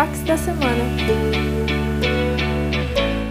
destaques da semana.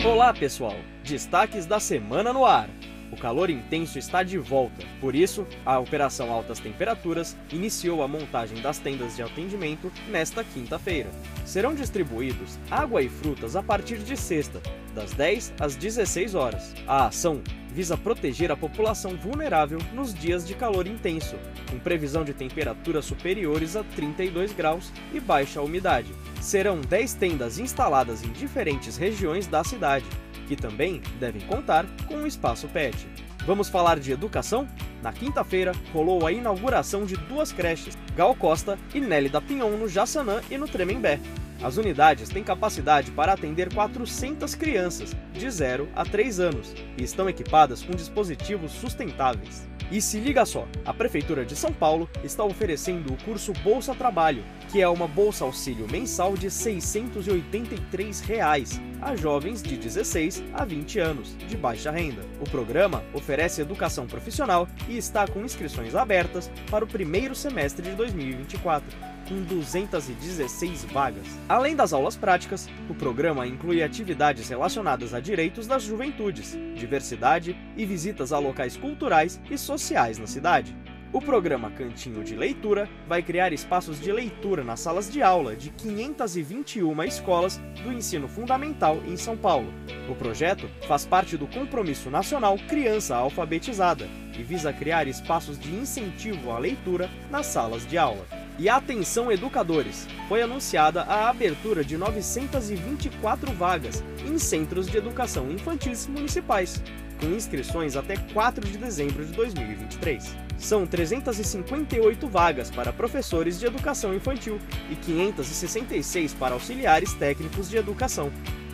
Olá, pessoal! Destaques da semana no ar. O calor intenso está de volta, por isso, a Operação Altas Temperaturas iniciou a montagem das tendas de atendimento nesta quinta-feira. Serão distribuídos água e frutas a partir de sexta, das 10 às 16 horas. A ação visa proteger a população vulnerável nos dias de calor intenso, com previsão de temperaturas superiores a 32 graus e baixa umidade. Serão 10 tendas instaladas em diferentes regiões da cidade, que também devem contar com um espaço PET. Vamos falar de educação? Na quinta-feira, rolou a inauguração de duas creches, Gal Costa e Nelly da Pinhon no Jaçanã e no Tremembé. As unidades têm capacidade para atender 400 crianças, de 0 a 3 anos, e estão equipadas com dispositivos sustentáveis. E se liga só, a Prefeitura de São Paulo está oferecendo o curso Bolsa Trabalho, que é uma bolsa auxílio mensal de 683 reais a jovens de 16 a 20 anos, de baixa renda. O programa oferece educação profissional e está com inscrições abertas para o primeiro semestre de 2024 com 216 vagas. Além das aulas práticas, o programa inclui atividades relacionadas a direitos das juventudes, diversidade e visitas a locais culturais e sociais na cidade. O programa Cantinho de Leitura vai criar espaços de leitura nas salas de aula de 521 escolas do ensino fundamental em São Paulo. O projeto faz parte do Compromisso Nacional Criança Alfabetizada e visa criar espaços de incentivo à leitura nas salas de aula. E atenção educadores, foi anunciada a abertura de 924 vagas em centros de educação infantis municipais, com inscrições até 4 de dezembro de 2023. São 358 vagas para professores de educação infantil e 566 para auxiliares técnicos de educação.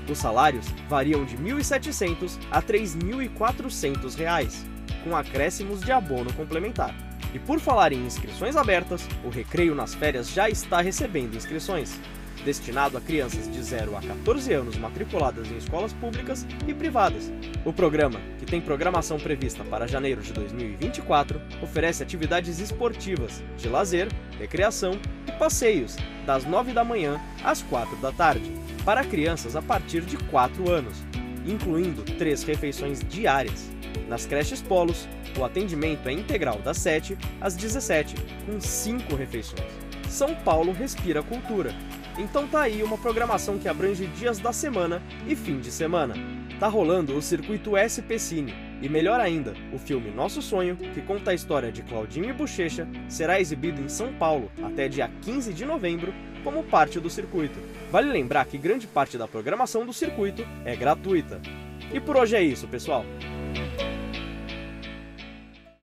Os salários variam de R$ 1.700 a 3.400 reais, com acréscimos de abono complementar. E por falar em inscrições abertas, o Recreio nas Férias já está recebendo inscrições destinado a crianças de 0 a 14 anos matriculadas em escolas públicas e privadas. O programa, que tem programação prevista para janeiro de 2024, oferece atividades esportivas, de lazer, recreação e passeios, das 9 da manhã às 4 da tarde, para crianças a partir de 4 anos, incluindo três refeições diárias. Nas creches polos, o atendimento é integral das 7 às 17, com 5 refeições. São Paulo respira cultura, então tá aí uma programação que abrange dias da semana e fim de semana. Tá rolando o circuito SP Cine. E melhor ainda, o filme Nosso Sonho, que conta a história de Claudinho e Bochecha, será exibido em São Paulo até dia 15 de novembro como parte do circuito. Vale lembrar que grande parte da programação do circuito é gratuita. E por hoje é isso, pessoal.